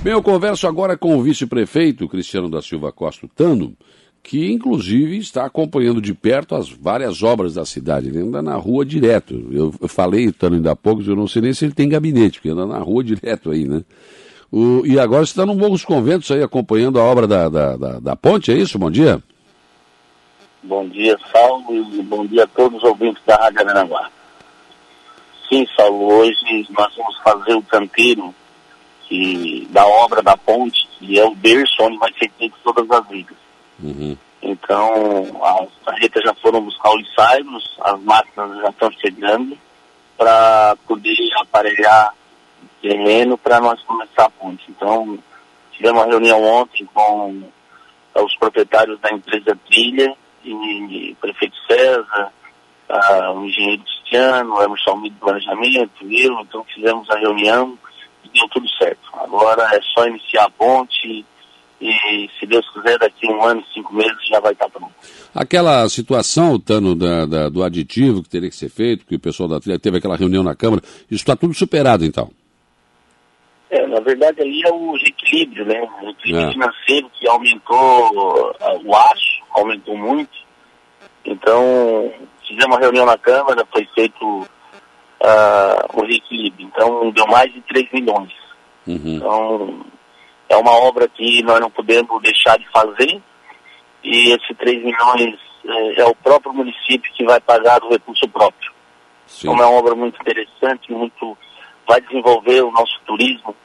Bem, eu converso agora com o vice-prefeito Cristiano da Silva Costa Tano, que inclusive está acompanhando de perto as várias obras da cidade. Ele anda na rua direto. Eu, falei, Tano, ainda há pouco, eu não sei nem se ele tem gabinete, porque anda na rua direto aí, né? O, e agora você está no Morro dos Conventos aí acompanhando a obra da, da, da, da ponte, é isso? Bom dia. Bom dia, Saulo, e bom dia a todos os ouvintes da Rádio Aranaguá. Sim, Saulo, hoje nós vamos fazer o canteiro que, da obra da ponte, que é o berço onde vai ser feito todas as vigas. Uhum. Então, as carretas já foram buscar os ensaios, as máquinas já estão chegando para poder aparelhar terreno para nós começar a ponte. Então, tivemos uma reunião ontem com os proprietários da empresa Trilha e o prefeito César, uh, o engenheiro Cristiano, o Emerson Almeida do Planejamento, eu, então fizemos a reunião e deu tudo certo. Agora é só iniciar a ponte e, se Deus quiser, daqui um ano, cinco meses já vai estar pronto. Aquela situação, Tano, da, da, do aditivo que teria que ser feito, que o pessoal da trilha teve aquela reunião na Câmara, isso está tudo superado então? É, na verdade ali é o equilíbrio, né? O equilíbrio é. financeiro que aumentou, o aço aumentou muito. Então, fizemos uma reunião na Câmara, foi feito uh, o reequilíbrio. Então, deu mais de 3 milhões. Uhum. Então, é uma obra que nós não podemos deixar de fazer. E esse 3 milhões é, é o próprio município que vai pagar do recurso próprio. Sim. Então, é uma obra muito interessante, muito vai desenvolver o nosso turismo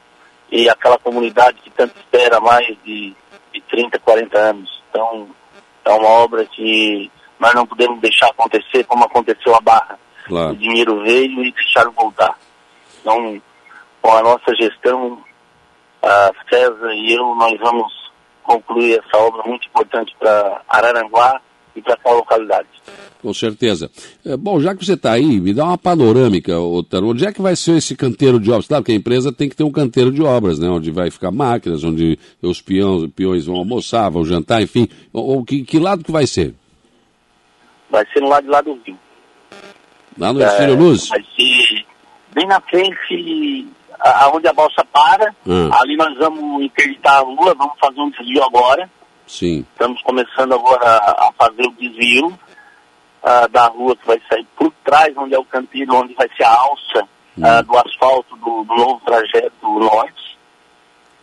e aquela comunidade que tanto espera mais de, de 30, 40 anos. Então, é uma obra que nós não podemos deixar acontecer como aconteceu a Barra. Claro. O dinheiro veio e deixaram voltar. Então, com a nossa gestão, a César e eu, nós vamos concluir essa obra muito importante para Araranguá e para qual localidade. Com certeza. É, bom, já que você está aí, me dá uma panorâmica, Otaro. Onde é que vai ser esse canteiro de obras? Claro que a empresa tem que ter um canteiro de obras, né? Onde vai ficar máquinas, onde os peões, peões vão almoçar, vão jantar, enfim. Ou que, que, lado que vai ser? Vai ser no lado de lá do Rio. Lá no é, Luz? Vai ser bem na frente, aonde a balsa para. Ah. Ali nós vamos interditar a rua, vamos fazer um desvio agora. Sim. Estamos começando agora a fazer o desvio uh, da rua que vai sair por trás, onde é o canteiro, onde vai ser a alça uh, do asfalto do, do, novo trajeto norte.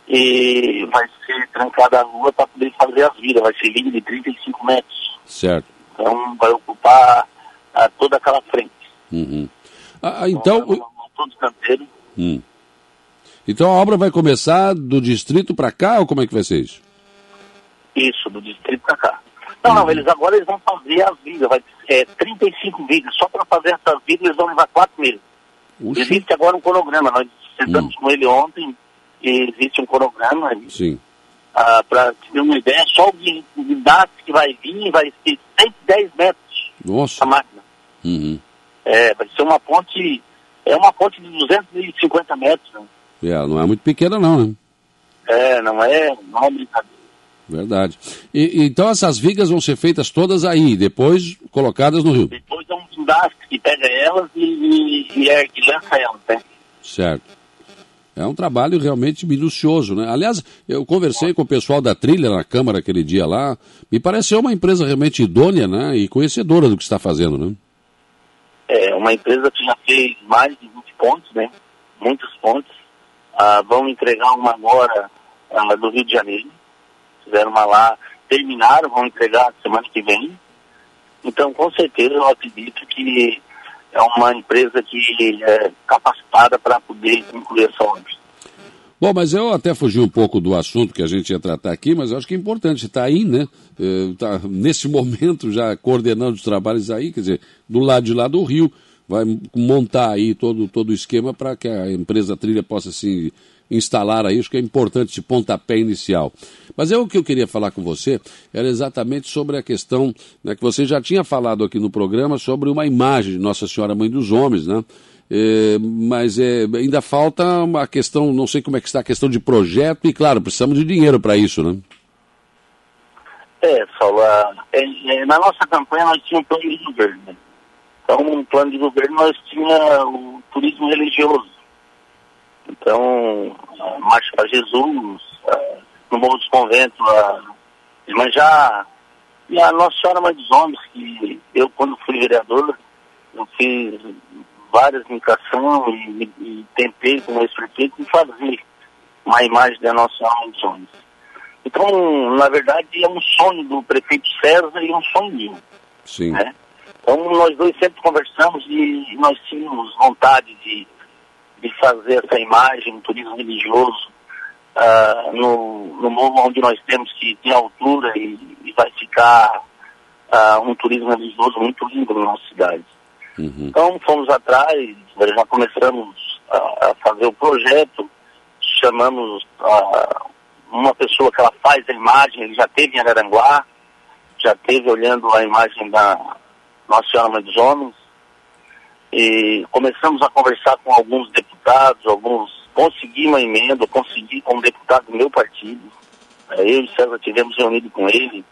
E vai ser trancada a rua para poder fazer as vidas. Vai ser linha de 35 metros. Certo. Então vai ocupar uh, toda aquela frente. Uhum. Ah, então. então. Hum. Então a obra vai começar do distrito para cá ou como é que vai ser isso? Isso, do distrito para cá. Não, não, eles agora eles vão fazer as vigas, vai é, 35 vigas. Só para fazer essas vigas eles vão levar quatro meses. Uxi. Existe agora um cronograma, nós sentamos hum. com ele ontem e existe um cronograma ali. Sim. Ah, para ter uma ideia, só o guindaste que vai vir vai ser 110 metros Nossa. a máquina. Uhum. É, vai ser uma ponte, é uma ponte de 250 metros. Né? É, não é muito pequena não, né? É, não é, não é brincadeira. Verdade. E, então essas vigas vão ser feitas todas aí, depois colocadas no rio? Depois é um guindaste que pega elas e, e, e, é, e lança elas, né? Certo. É um trabalho realmente minucioso, né? Aliás, eu conversei com o pessoal da trilha na Câmara aquele dia lá, me pareceu uma empresa realmente idônea, né? E conhecedora do que está fazendo, né? É, uma empresa que já fez mais de 20 pontos, né? Muitos pontos. Ah, vão entregar uma agora ah, do Rio de Janeiro fizeram uma lá, terminaram, vão entregar semana que vem. Então, com certeza, eu acredito que é uma empresa que é capacitada para poder concluir essa obra. Bom, mas eu até fugi um pouco do assunto que a gente ia tratar aqui, mas eu acho que é importante estar tá aí, né? Está é, nesse momento já coordenando os trabalhos aí, quer dizer, do lado de lá do Rio, vai montar aí todo, todo o esquema para que a empresa trilha possa se instalar aí, acho que é importante esse pontapé inicial. Mas é o que eu queria falar com você, era exatamente sobre a questão né, que você já tinha falado aqui no programa sobre uma imagem de Nossa Senhora Mãe dos Homens, né? É, mas é, ainda falta a questão, não sei como é que está a questão de projeto, e claro, precisamos de dinheiro para isso, né? É, Saulo, é, na nossa campanha nós tínhamos um plano de governo. Né? Então, no plano de governo nós tínhamos o turismo religioso. Então, a Marcha para Jesus, no Morro dos Conventos, a Manjá, e a Nossa Senhora Mãe dos Homens, que eu, quando fui vereador, eu fiz várias indicações e, e tentei, como ex-prefeito, fazer uma imagem da Nossa dos Homens. Então, na verdade, é um sonho do prefeito César e um sonho meu. Sim. Né? Então, nós dois sempre conversamos e nós tínhamos vontade de, de fazer essa imagem, um turismo religioso, uh, no, no morro onde nós temos que ter altura e, e vai ficar uh, um turismo religioso muito lindo na nossa cidade. Uhum. Então, fomos atrás, já começamos a, a fazer o projeto, chamamos uh, uma pessoa que ela faz a imagem, ele já teve em Araranguá, já teve olhando a imagem da Nossa Senhora Mãe dos Homens, e começamos a conversar com alguns deputados, alguns consegui uma emenda, consegui com um deputado do meu partido, eu e César tivemos reunido com ele,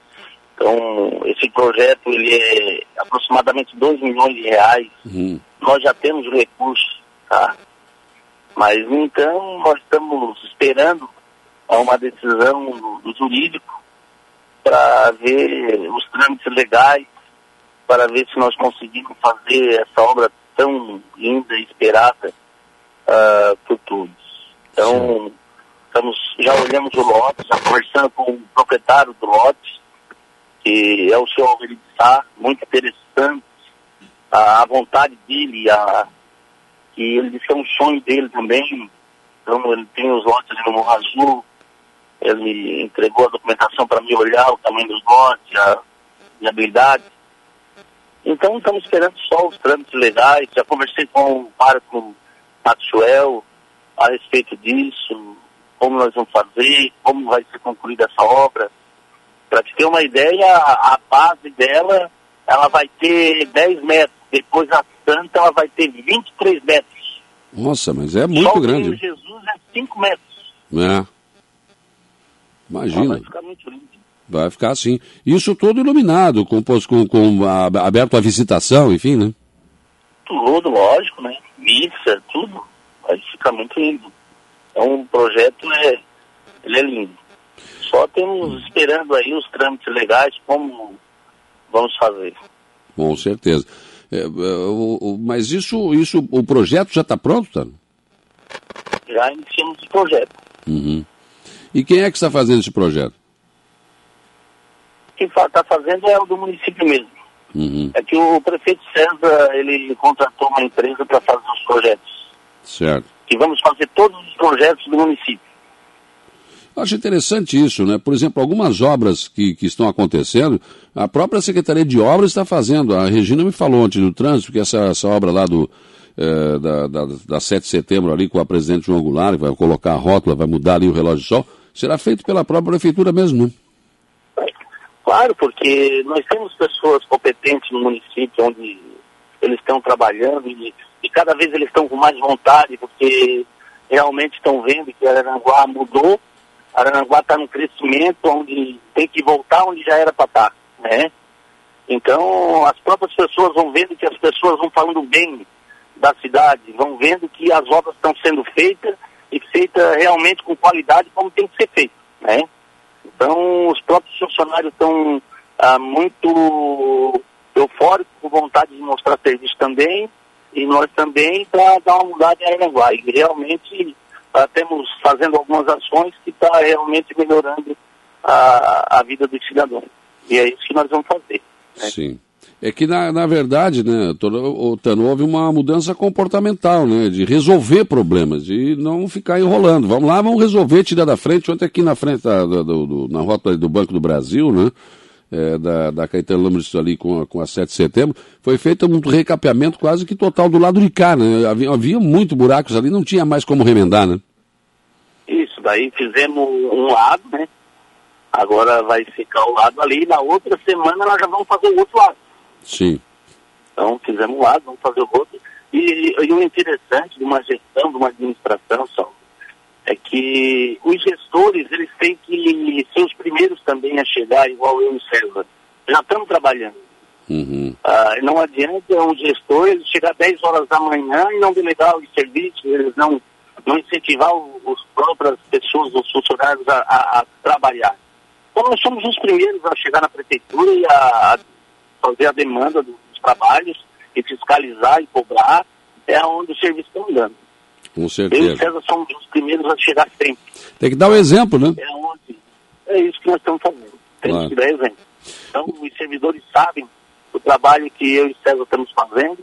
então esse projeto ele é aproximadamente 2 milhões de reais, uhum. nós já temos recursos, tá? Mas então nós estamos esperando uma decisão do, do jurídico para ver os trâmites legais, para ver se nós conseguimos fazer essa obra tão linda e esperada uh, por todos. Então, estamos, já olhamos o lote, já conversando com o proprietário do lote, que é o senhor Alveri Sá, muito interessante a, a vontade dele, a, que ele disse que é um sonho dele também. Então, ele tem os lotes ali no Morro Azul, ele entregou a documentação para mim olhar o tamanho dos lotes, a viabilidade. Então estamos esperando só os trâmites legais. Já conversei com o Marco Maxwell a respeito disso, como nós vamos fazer, como vai ser concluída essa obra. Para te ter uma ideia, a, a, base dela ela vai ter 10 metros, depois a santa ela vai ter 23 metros. Nossa, mas é muito Só grande. O Jesus é 5 metros. É. Imagina. vai ficar muito lindo. Vai ficar assim. Isso todo iluminado, com, com, com a, aberto à visitação, enfim, né? Tudo, lógico, né? Missa, tudo. Vai ficar muito lindo. Então o projeto é, ele é lindo. Só temos esperando aí os trâmites legais, como vamos fazer. Com certeza. É, é o, o, mas isso, isso, o projeto já está pronto, tá? Já iniciamos o projeto. Uhum. E quem é que está fazendo esse projeto? Quem está fazendo é o do município mesmo. Uhum. É que o prefeito César, ele contratou uma empresa para fazer os projetos. Certo. E vamos fazer todos os projetos do município. Acho interessante isso, né? Por exemplo, algumas obras que, que estão acontecendo, a própria Secretaria de Obras está fazendo. A Regina me falou ontem no trânsito que essa, essa obra lá do, é, da, da, da 7 de setembro ali com a presidente João Goulart, vai colocar a rótula, vai mudar ali o relógio de sol, será feito pela própria prefeitura mesmo, né? Claro, porque nós temos pessoas competentes no município onde eles estão trabalhando e, e cada vez eles estão com mais vontade, porque realmente estão vendo que Araranguá mudou, Araranguá está no crescimento onde tem que voltar onde já era para estar, tá, né? Então as próprias pessoas vão vendo que as pessoas vão falando bem da cidade, vão vendo que as obras estão sendo feitas e feitas realmente com qualidade como tem que ser feito, né? Então, os próprios funcionários estão ah, muito eufóricos, com vontade de mostrar serviço também, e nós também para dar uma mudada em Aranguá. E realmente ah, temos fazendo algumas ações que está realmente melhorando a, a vida dos cidadãos. E é isso que nós vamos fazer. Né? Sim. É que, na, na verdade, né, Tano, houve uma mudança comportamental, né, de resolver problemas, de não ficar enrolando. Vamos lá, vamos resolver, tirar da frente. Ontem aqui na frente, da, do, na rota do Banco do Brasil, né, é, da, da Caetano Lamas ali com com a 7 de setembro, foi feito um recapeamento quase que total do lado de cá, né? Havia, havia muito buracos ali, não tinha mais como remendar, né? Isso, daí fizemos um lado, né? Agora vai ficar o lado ali, na outra semana nós já vamos fazer o outro lado. Sim. Então fizemos um lado, vamos fazer o outro. E, e o interessante de uma gestão, de uma administração, só, é que os gestores, eles têm que ser os primeiros também a chegar, igual eu e o César. Já estamos trabalhando. Uhum. Ah, não adianta um gestor ele chegar 10 horas da manhã e não delegar os serviços, eles não, não incentivar os próprias pessoas, os funcionários a, a, a trabalhar. Então nós somos os primeiros a chegar na prefeitura e a, a fazer a demanda dos trabalhos e fiscalizar e cobrar, é onde o serviço está andando. Com certeza. Eu e César somos os primeiros a chegar sempre. Tem que dar o um exemplo, né? É, onde, é isso que nós estamos fazendo. Temos claro. que dar exemplo. Então, os servidores sabem o trabalho que eu e César estamos fazendo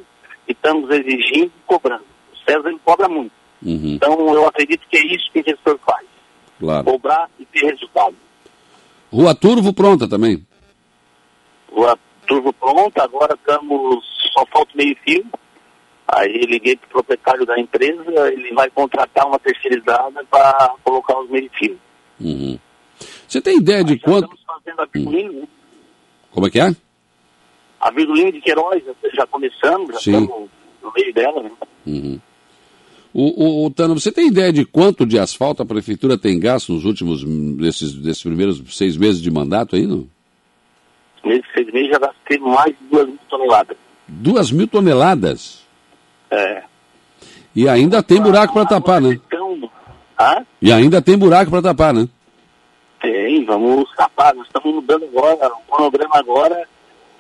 e estamos exigindo e cobrando. O César ele cobra muito. Uhum. Então, eu acredito que é isso que o gestor faz. Claro. Cobrar e ter resultado. Rua Turvo pronta também? Rua Turvo pronta, agora estamos, só falta meio fio. Aí liguei para o proprietário da empresa, ele vai contratar uma terceirizada para colocar os meio fios. Uhum. Você tem ideia de quanto... Estamos fazendo a Virgulino, hum. né? Como é que é? A Virgulino de Queiroz, já começamos, já Sim. estamos no meio dela. Né? Uhum. O, o, o, Tano, você tem ideia de quanto de asfalto a prefeitura tem gasto nos últimos, nesses primeiros seis meses de mandato aí, não? Nesses seis meses já gastei mais de duas mil toneladas. Duas mil toneladas? É. E ainda tem buraco para tapar, né? Então, ah? E ainda tem buraco para tapar, né? Tem, vamos tapar. Nós estamos mudando agora, o cronograma agora,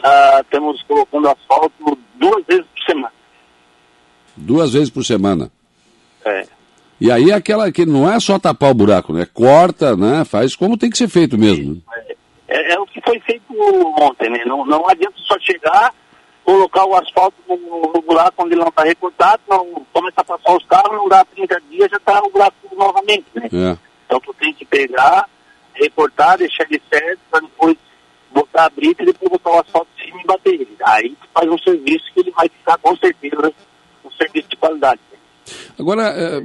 ah, estamos colocando asfalto duas vezes por semana. Duas vezes por semana? É. E aí aquela que não é só tapar o buraco, né? Corta, né? Faz como tem que ser feito mesmo. É, é, é o que foi feito ontem, né? Não, não adianta só chegar, colocar o asfalto no, no buraco onde ele não está recortado, não começa a passar os carros, não dá 30 dias, já está no buraco novamente, né? É. Então tu tem que pegar, recortar, deixar ele certo, para depois botar a brita e depois botar o asfalto em cima e bater ele. Aí tu faz um serviço que ele vai ficar com certeza um serviço de qualidade. Agora, é,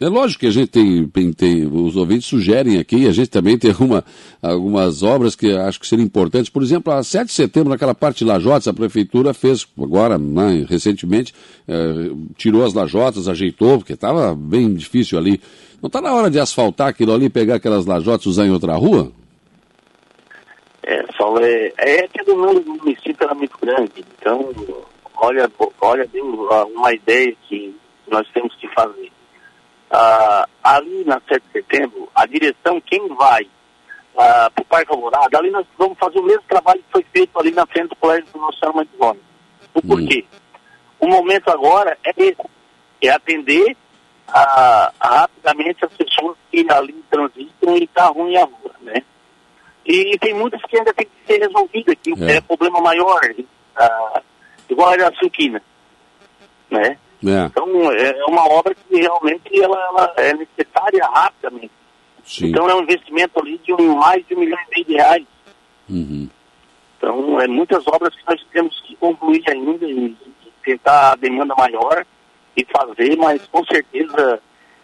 é lógico que a gente tem, tem, os ouvintes sugerem aqui, a gente também tem alguma, algumas obras que acho que seriam importantes. Por exemplo, a 7 de setembro, naquela parte de lajotas, a prefeitura fez agora, né, recentemente, é, tirou as lajotas, ajeitou, porque estava bem difícil ali. Não está na hora de asfaltar aquilo ali, pegar aquelas lajotas e usar em outra rua? É, só é, é que o município era muito grande, então olha, olha bem uma ideia que nós temos que fazer. Ah, ali na 7 de setembro, a direção, quem vai ah, para o Parque Alvorada, ali nós vamos fazer o mesmo trabalho que foi feito ali na frente do Colégio do Nosso Senhor Antônio. O hum. porquê? O momento agora é esse, é atender a, a, rapidamente as pessoas que ali transitam e está ruim a rua, né? E tem muitas que ainda tem que ser resolvidas, que é, é problema maior, ah, igual a Suquina, né? É. Então, é uma obra que realmente ela, ela é necessária rapidamente. Sim. Então, é um investimento ali de um, mais de um milhão e meio de reais. Uhum. Então, é muitas obras que nós temos que concluir ainda e, e tentar a demanda maior e fazer, mas com certeza,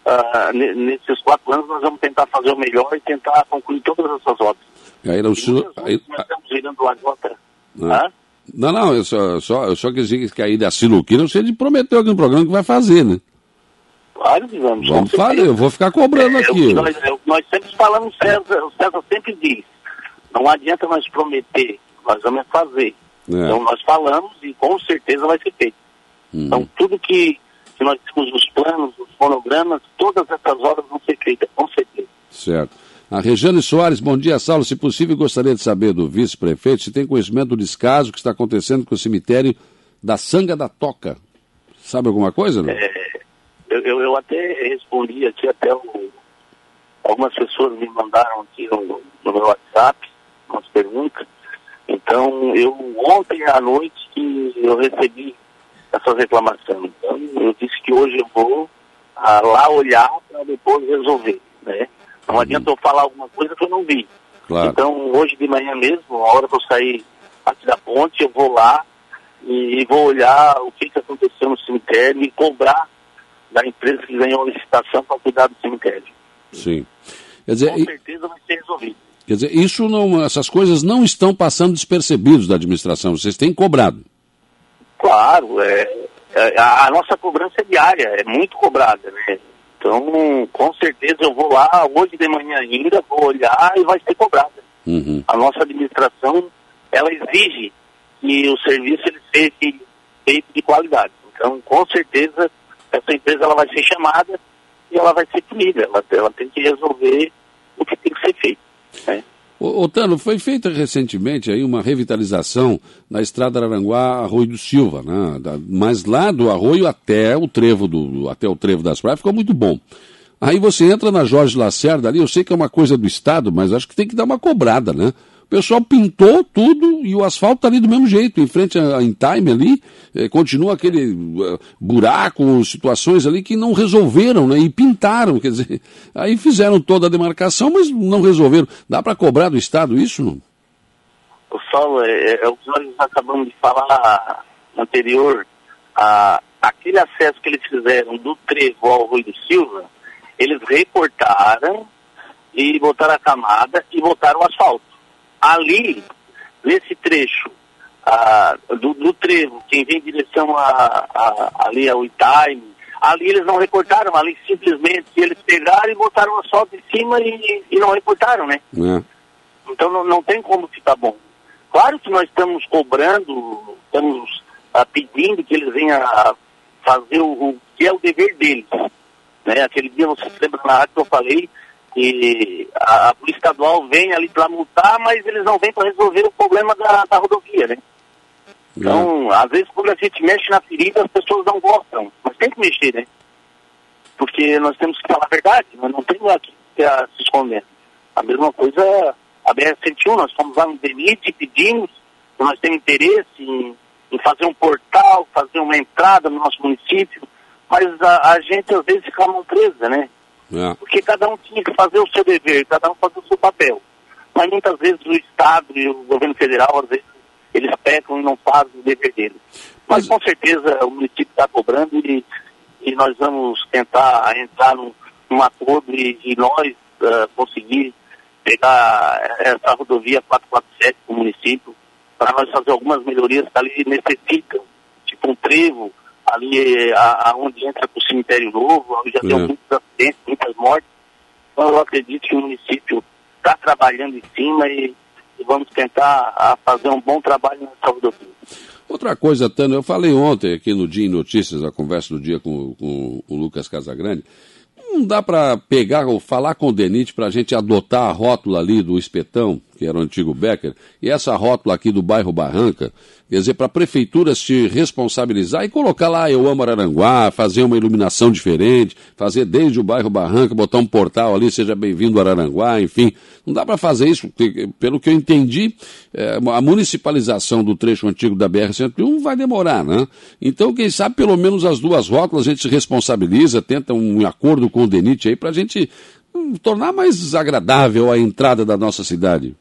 uh, nesses quatro anos, nós vamos tentar fazer o melhor e tentar concluir todas essas obras. Aí, não, senhor... aí... Nós estamos virando a gota. Ah. Não, não, eu só, só, eu só quis dizer que aí da Sinuquina você prometeu aqui no programa que vai fazer, né? Claro que vamos. Vamos fazer, eu vou ficar cobrando é, aqui. Eu, nós, eu, nós, sempre falamos, César, o César sempre diz, não adianta nós prometer, nós vamos fazer. É. Então nós falamos e com certeza vai ser feito. Uhum. Então tudo que, que nós temos os planos, os fonogramas, todas essas obras vão ser feitas, com certeza. Certo. A Regiane Soares, bom dia, Saulo. Se possível, gostaria de saber do vice-prefeito se tem conhecimento do descaso que está acontecendo com o cemitério da Sanga da Toca. Sabe alguma coisa? Não? É, eu, eu, até respondi aqui, até o, algumas pessoas me mandaram aqui no, no meu WhatsApp umas perguntas. Então, eu ontem à noite que eu recebi essas reclamações. Então, eu disse que hoje eu vou ah, lá olhar para depois resolver, né? Não adianta eu falar alguma coisa que eu não vi. Claro. Então, hoje de manhã mesmo, a hora que eu sair aqui da ponte, eu vou lá e vou olhar o que, que aconteceu no cemitério e cobrar da empresa que ganhou a licitação para cuidar do cemitério. Sim. Quer dizer, Com certeza vai ser resolvido. Quer dizer, isso não, essas coisas não estão passando despercebidos da administração, vocês têm cobrado. Claro, é, é a, a nossa cobrança é diária, é muito cobrada, né? Então, com certeza eu vou lá hoje de manhã ainda, vou olhar e vai ser cobrada. Uhum. A nossa administração, ela exige que o serviço ele seja feito de qualidade. Então, com certeza, essa empresa ela vai ser chamada e ela vai ser punida, ela, ela tem que resolver o que tem que ser feito. Né? Ô, Tano, foi feita recentemente aí uma revitalização na estrada Aranguá Arroio do Silva, né? mas lá do Arroio até o trevo do até o trevo das praias ficou muito bom. Aí você entra na Jorge Lacerda ali, eu sei que é uma coisa do Estado, mas acho que tem que dar uma cobrada, né? Pessoal pintou tudo e o asfalto está ali do mesmo jeito, em frente a, em time ali, eh, continua aquele uh, buraco, situações ali que não resolveram, né? E pintaram, quer dizer, aí fizeram toda a demarcação, mas não resolveram. Dá para cobrar do Estado isso, não? O Saulo, é, é, é o que nós acabamos de falar anterior, a, aquele acesso que eles fizeram do Trevo ao Rui do Silva, eles recortaram e botaram a camada e botaram o asfalto ali, nesse trecho ah, do, do, trevo, quem vem em direção a, a, ali ao Itaime, ali eles não recortaram, ali simplesmente eles pegaram e botaram o asfalto em cima e, e não recortaram, né? É. Então não, não tem como ficar bom. Claro que nós estamos cobrando, estamos ah, pedindo que eles venham a fazer o, o, que é o dever deles. Né? Aquele dia, você lembra na rádio que eu falei, e a, a Polícia Estadual vem ali para multar, mas eles não vêm para resolver o problema da, da rodovia, né? Então, às vezes, quando a gente mexe na ferida, as pessoas não gostam. Mas tem que mexer, né? Porque nós temos que falar a verdade, nós não temos aqui que se esconder. A mesma coisa, a BR-101, nós fomos lá no DENIT e pedimos, nós temos interesse em, em, fazer um portal, fazer uma entrada no nosso município, mas a, a gente às vezes fica mão presa, né? É. Porque cada um tinha que fazer o seu dever, cada um fazer o seu papel. Mas muitas vezes o Estado e o governo federal, às vezes, eles pecam e não fazem o dever deles. Mas, Mas com certeza o município está cobrando e, e nós vamos tentar entrar num, num acordo e, e nós uh, conseguir pegar essa rodovia 447 para o município, para nós fazer algumas melhorias que ali necessitam, tipo um trevo, ali aonde entra para o cemitério novo, já é. tem muitos acidentes, muitas mortes. Então eu acredito que o município está trabalhando em cima e, e vamos tentar a, fazer um bom trabalho nessa rodovia. Outra coisa, Tano, eu falei ontem aqui no Dia em Notícias, a conversa do dia com, com o Lucas Casagrande, não dá para pegar ou falar com o Denite para a gente adotar a rótula ali do Espetão, que era o antigo Becker, e essa rótula aqui do bairro Barranca, quer dizer, para a prefeitura se responsabilizar e colocar lá Eu Amo Araranguá, fazer uma iluminação diferente, fazer desde o bairro Barranca, botar um portal ali, seja bem-vindo Araranguá, enfim. Não dá para fazer isso, porque, pelo que eu entendi, é, a municipalização do trecho antigo da BR-101 vai demorar, né? Então, quem sabe, pelo menos as duas rótulas a gente se responsabiliza, tenta um acordo com o DENIT aí para a gente hum, tornar mais agradável a entrada da nossa cidade.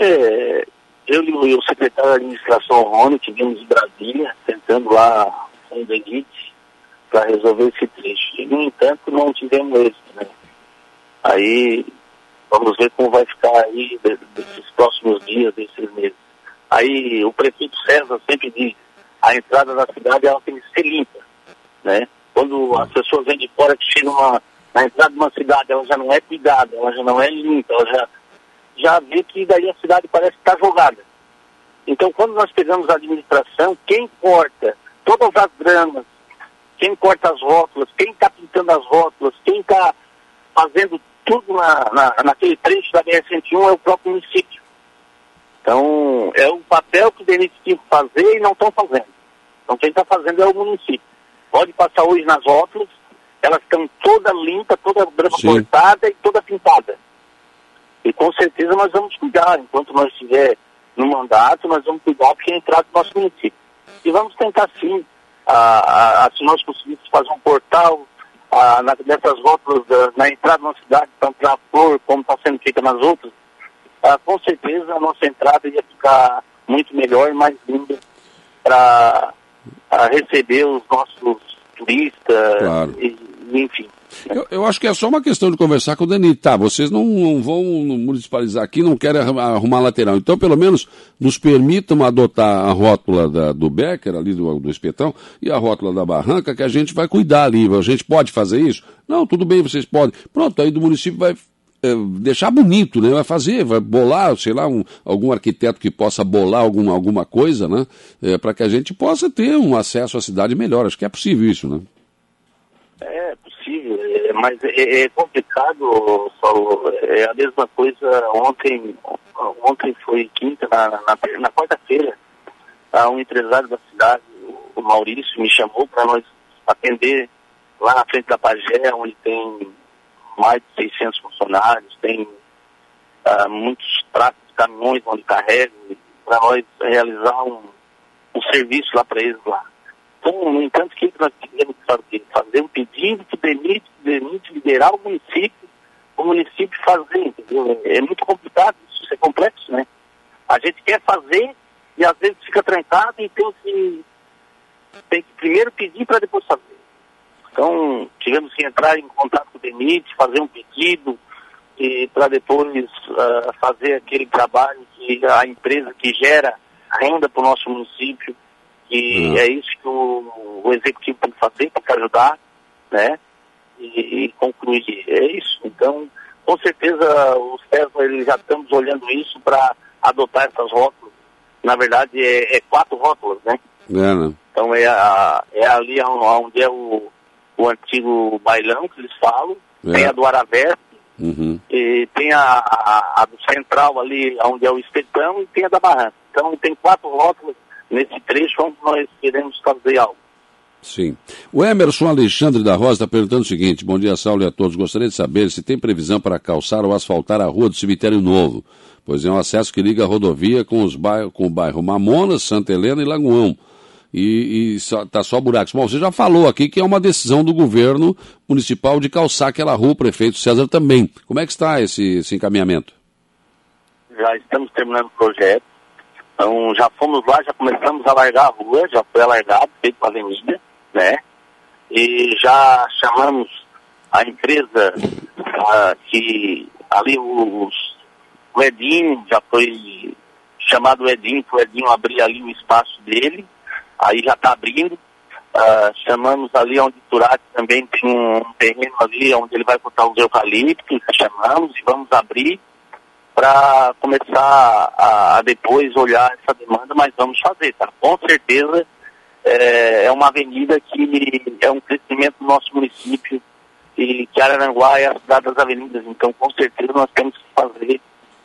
É, eu e o secretário de administração Rony tivemos em Brasília, tentando lá um DENIT para resolver esse trecho. E, no entanto, não tivemos êxito, né? Aí, vamos ver como vai ficar aí desses próximos dias, desses meses. Aí, o prefeito César sempre diz, a entrada da cidade ela tem que ser limpa, né? Quando as pessoas vêm de fora que chegam na entrada de uma cidade, ela já não é cuidada, ela já não é limpa, ela já já vê que daí a cidade parece estar tá jogada. Então, quando nós pegamos a administração, quem corta todas as gramas, quem corta as rótulas, quem está pintando as rótulas, quem está fazendo tudo na, na, naquele trecho da BR-101 é o próprio município. Então, é o papel que o DENIT tinha que fazer e não estão fazendo. Então, quem está fazendo é o município. Pode passar hoje nas rótulas, elas estão toda limpa, toda grama cortada e toda pintada. E com certeza nós vamos cuidar, enquanto nós estiver no mandato, nós vamos cuidar porque é entrada do nosso município. E vamos tentar sim, a, a, se nós conseguirmos fazer um portal a, na, nessas rótulas da, na entrada da nossa cidade, tanto para flor como está sendo feita nas outras, a, com certeza a nossa entrada ia ficar muito melhor e mais linda para receber os nossos turistas, claro. e, enfim. Eu, eu, acho que é só uma questão de conversar com o Dani. Tá, vocês não, não vão municipalizar aqui, não querem arrumar lateral. Então, pelo menos, nos permitam adotar a rótula da, do Becker, ali do, do Espetão, e a rótula da Barranca, que a gente vai cuidar ali. A gente pode fazer isso? Não, tudo bem, vocês podem. Pronto, aí do município vai é, deixar bonito, né? Vai fazer, vai bolar, sei lá, um, algum arquiteto que possa bolar alguma, alguma coisa, né? É, para que a gente possa ter um acesso à cidade melhor. Acho que é possível isso, né? É mas é, é, complicado, Paulo. É a mesma coisa ontem. Ontem foi quinta, na, na, na quarta-feira, um empresário da cidade, o Maurício, me chamou para nós atender lá na frente da Pagé, onde tem mais de 600 funcionários, tem uh, muitos tratos de caminhões onde carregam, para nós realizar um, um serviço lá para eles lá. Então, no entanto, que nós queremos fazer? Fazer um pedido que demite, demite liderar o município, o município fazer, entendeu? É muito complicado isso, é complexo, né? A gente quer fazer e às vezes fica trancado e tem que, tem que primeiro pedir para depois fazer. Então, tivemos que entrar em contato com o DENIT, fazer um pedido para depois uh, fazer aquele trabalho que a empresa que gera renda para o nosso município, e uhum. é isso que o, o, executivo tem que fazer para ajudar, né? E, e, concluir. É isso. Então, com certeza, os Tesla, eles já estamos olhando isso para adotar essas rótulas. Na verdade, é, é quatro rótulas, né? É, né? Então, é, a, é ali onde é o, o antigo bailão que eles falam, é. tem a do Araveste, uhum. e tem a, a, a, do Central ali, onde é o Espetão, e tem a da Barranca. Então, tem quatro rótulas nesse trecho onde nós queremos fazer algo. Sim. O Emerson Alexandre da Rosa está perguntando o seguinte: Bom dia, Saulo e a todos. Gostaria de saber se tem previsão para calçar ou asfaltar a rua do Cemitério Novo, pois é um acesso que liga a rodovia com, os bairros, com o bairro Mamonas, Santa Helena e Lagoão. E está só, só buracos. Bom, você já falou aqui que é uma decisão do governo municipal de calçar aquela rua, o prefeito César também. Como é que está esse, esse encaminhamento? Já estamos terminando o projeto então já fomos lá, já começamos a largar a rua, já foi alargado, feito a avenida, né? E já chamamos a empresa que ali os, o Edinho, já foi chamado o Edinho, o Edinho abrir ali o espaço dele, aí já está abrindo. Uh, chamamos ali onde Turati também tem um terreno ali onde ele vai botar os eucaliptos, chamamos e vamos abrir para começar a, a, depois olhar essa demanda, mas vamos fazer, tá? Com certeza é, é, uma avenida que é um crescimento do nosso município e que Araranguá é a cidade das avenidas, então com certeza nós temos que fazer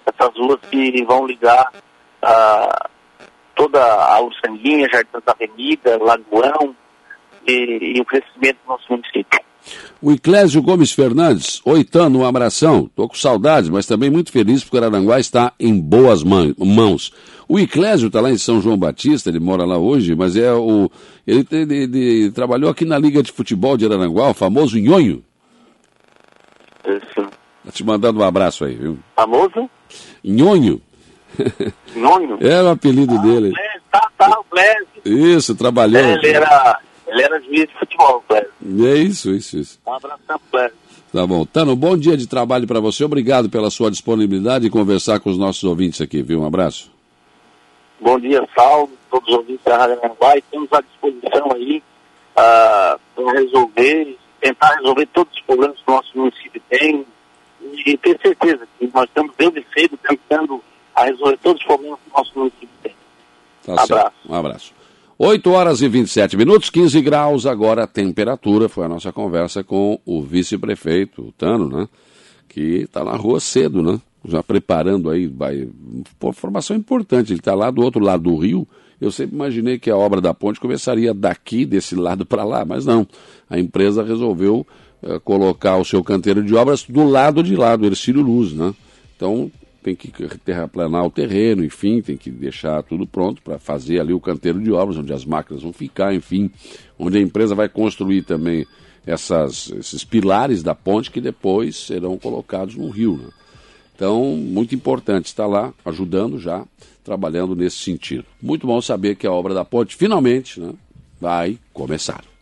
essas ruas que vão ligar toda a Ursanguinha, Jardim da Avenida, Lagoão e, e o crescimento do nosso município. O Iclésio Gomes Fernandes, oitano, um abração. Estou com saudades, mas também muito feliz porque Araranguá está em boas mãos. O Iclésio está lá em São João Batista, ele mora lá hoje, mas é o. Ele, ele, ele trabalhou aqui na Liga de Futebol de Araranguá, o famoso Nhonho. Isso. Tá te mandando um abraço aí, viu? Famoso? Nhonho. Nhonho? É o apelido ah, dele. Tá, tá, o Clésio. Isso, trabalhou. Ele era ele era juiz de futebol, Cléber. É isso, isso, isso. Um abraço, Cléber. Tá bom. Tano, bom dia de trabalho para você. Obrigado pela sua disponibilidade e conversar com os nossos ouvintes aqui, viu? Um abraço. Bom dia, Saulo, todos os ouvintes da Rádio Aranguá. Estamos à disposição aí uh, para resolver, tentar resolver todos os problemas que o nosso município tem e ter certeza que nós estamos desde cedo tentando a resolver todos os problemas que o nosso município tem. Tá abraço. Certo. Um abraço. 8 horas e 27 minutos, 15 graus agora a temperatura. Foi a nossa conversa com o vice-prefeito, o Tano, né? Que está na rua cedo, né? Já preparando aí, vai. Formação importante. Ele está lá do outro lado do rio. Eu sempre imaginei que a obra da ponte começaria daqui, desse lado para lá, mas não. A empresa resolveu uh, colocar o seu canteiro de obras do lado de lá, do Ercílio Luz, né? Então, tem que terraplanar o terreno, enfim, tem que deixar tudo pronto para fazer ali o canteiro de obras, onde as máquinas vão ficar, enfim, onde a empresa vai construir também essas, esses pilares da ponte que depois serão colocados no rio. Né? Então, muito importante estar lá ajudando já, trabalhando nesse sentido. Muito bom saber que a obra da ponte finalmente né, vai começar.